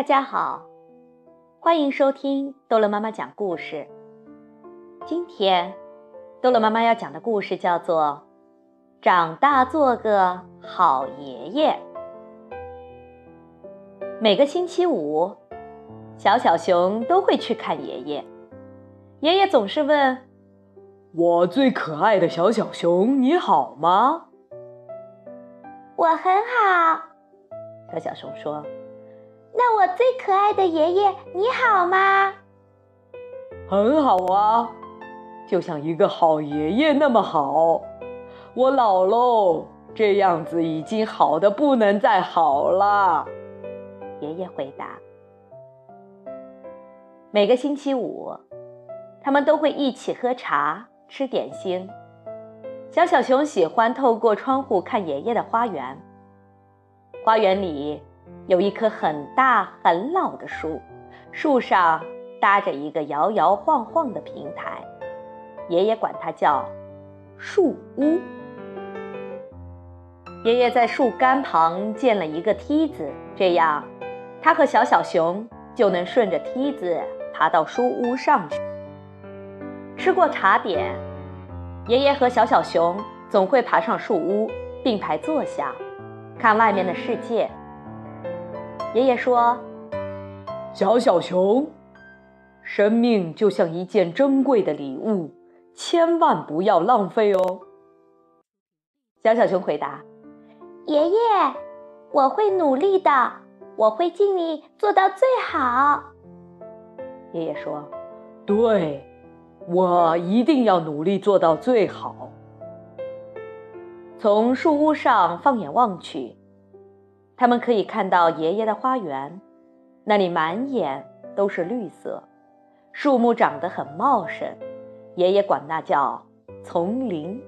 大家好，欢迎收听逗乐妈妈讲故事。今天，逗乐妈妈要讲的故事叫做《长大做个好爷爷》。每个星期五，小小熊都会去看爷爷。爷爷总是问：“我最可爱的小小熊，你好吗？”“我很好。”小小熊说。那我最可爱的爷爷，你好吗？很好啊，就像一个好爷爷那么好。我老喽，这样子已经好的不能再好了。爷爷回答。每个星期五，他们都会一起喝茶、吃点心。小小熊喜欢透过窗户看爷爷的花园。花园里。有一棵很大很老的树，树上搭着一个摇摇晃晃的平台，爷爷管它叫树屋。爷爷在树干旁建了一个梯子，这样他和小小熊就能顺着梯子爬到树屋上去。吃过茶点，爷爷和小小熊总会爬上树屋，并排坐下，看外面的世界。爷爷说：“小小熊，生命就像一件珍贵的礼物，千万不要浪费哦。”小小熊回答：“爷爷，我会努力的，我会尽力做到最好。”爷爷说：“对，我一定要努力做到最好。”从树屋上放眼望去。他们可以看到爷爷的花园，那里满眼都是绿色，树木长得很茂盛，爷爷管那叫丛林。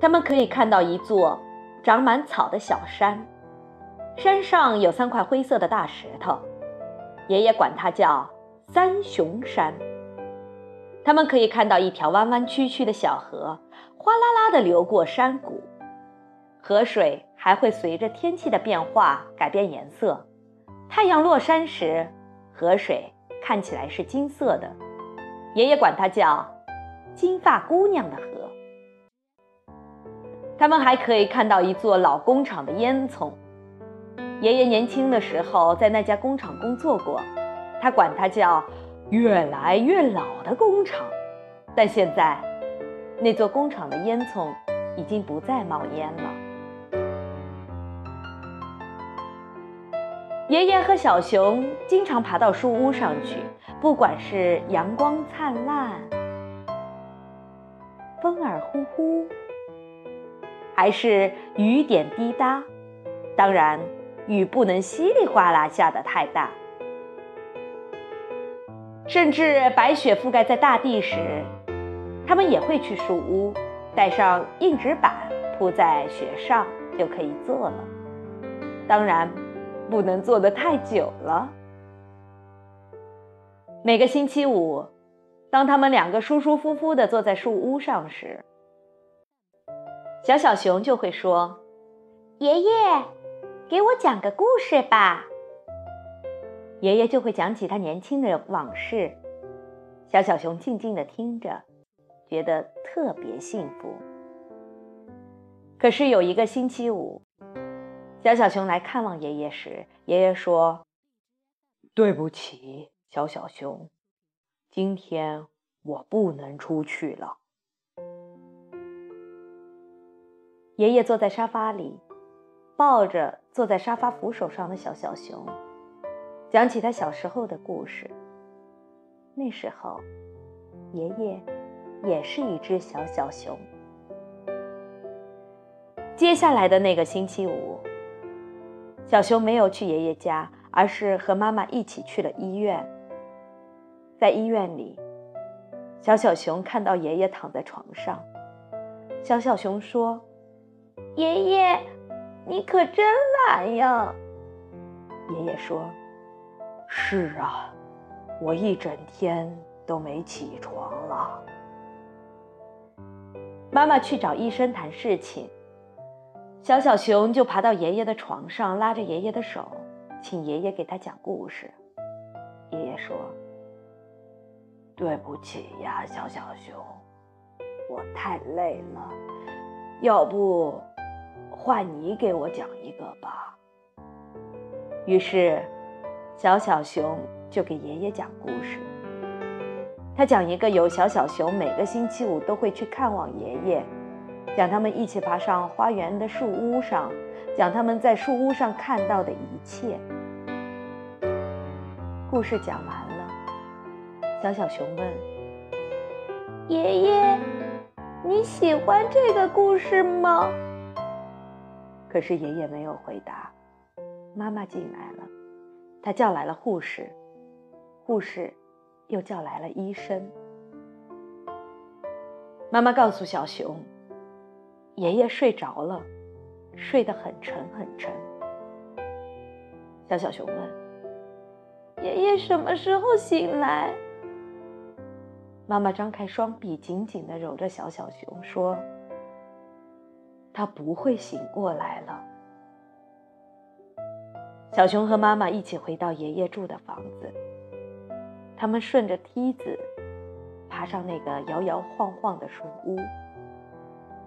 他们可以看到一座长满草的小山，山上有三块灰色的大石头，爷爷管它叫三雄山。他们可以看到一条弯弯曲曲的小河，哗啦啦地流过山谷。河水还会随着天气的变化改变颜色。太阳落山时，河水看起来是金色的。爷爷管它叫“金发姑娘的河”。他们还可以看到一座老工厂的烟囱。爷爷年轻的时候在那家工厂工作过，他管它叫“越来越老的工厂”。但现在，那座工厂的烟囱已经不再冒烟了。爷爷和小熊经常爬到树屋上去，不管是阳光灿烂、风儿呼呼，还是雨点滴答，当然，雨不能稀里哗啦下的太大。甚至白雪覆盖在大地时，他们也会去树屋，带上硬纸板铺在雪上，就可以坐了。当然。不能坐得太久了。每个星期五，当他们两个舒舒服服地坐在树屋上时，小小熊就会说：“爷爷，给我讲个故事吧。”爷爷就会讲起他年轻的往事，小小熊静静地听着，觉得特别幸福。可是有一个星期五。小小熊来看望爷爷时，爷爷说：“对不起，小小熊，今天我不能出去了。”爷爷坐在沙发里，抱着坐在沙发扶手上的小小熊，讲起他小时候的故事。那时候，爷爷也是一只小小熊。接下来的那个星期五。小熊没有去爷爷家，而是和妈妈一起去了医院。在医院里，小小熊看到爷爷躺在床上。小小熊说：“爷爷，你可真懒呀。”爷爷说：“是啊，我一整天都没起床了。”妈妈去找医生谈事情。小小熊就爬到爷爷的床上，拉着爷爷的手，请爷爷给他讲故事。爷爷说：“对不起呀，小小熊，我太累了，要不换你给我讲一个吧。”于是，小小熊就给爷爷讲故事。他讲一个有小小熊每个星期五都会去看望爷爷，讲他们一起爬上花园的树屋上，讲他们在树屋上看到的一切。故事讲完了，小小熊问：“爷爷，你喜欢这个故事吗？”可是爷爷没有回答。妈妈进来了，她叫来了护士，护士。又叫来了医生。妈妈告诉小熊：“爷爷睡着了，睡得很沉很沉。”小小熊问：“爷爷什么时候醒来？”妈妈张开双臂，紧紧的揉着小小熊，说：“他不会醒过来了。”小熊和妈妈一起回到爷爷住的房子。他们顺着梯子爬上那个摇摇晃晃的树屋。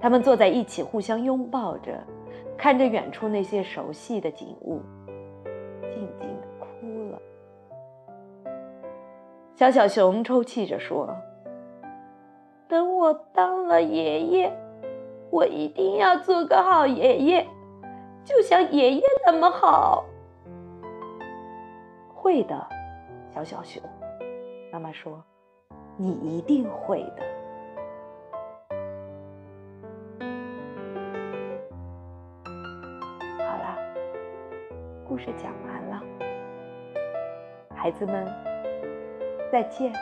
他们坐在一起，互相拥抱着，看着远处那些熟悉的景物，静静的哭了。小小熊抽泣着说：“等我当了爷爷，我一定要做个好爷爷，就像爷爷那么好。”会的，小小熊。妈妈说：“你一定会的。”故事讲完了，孩子们，再见。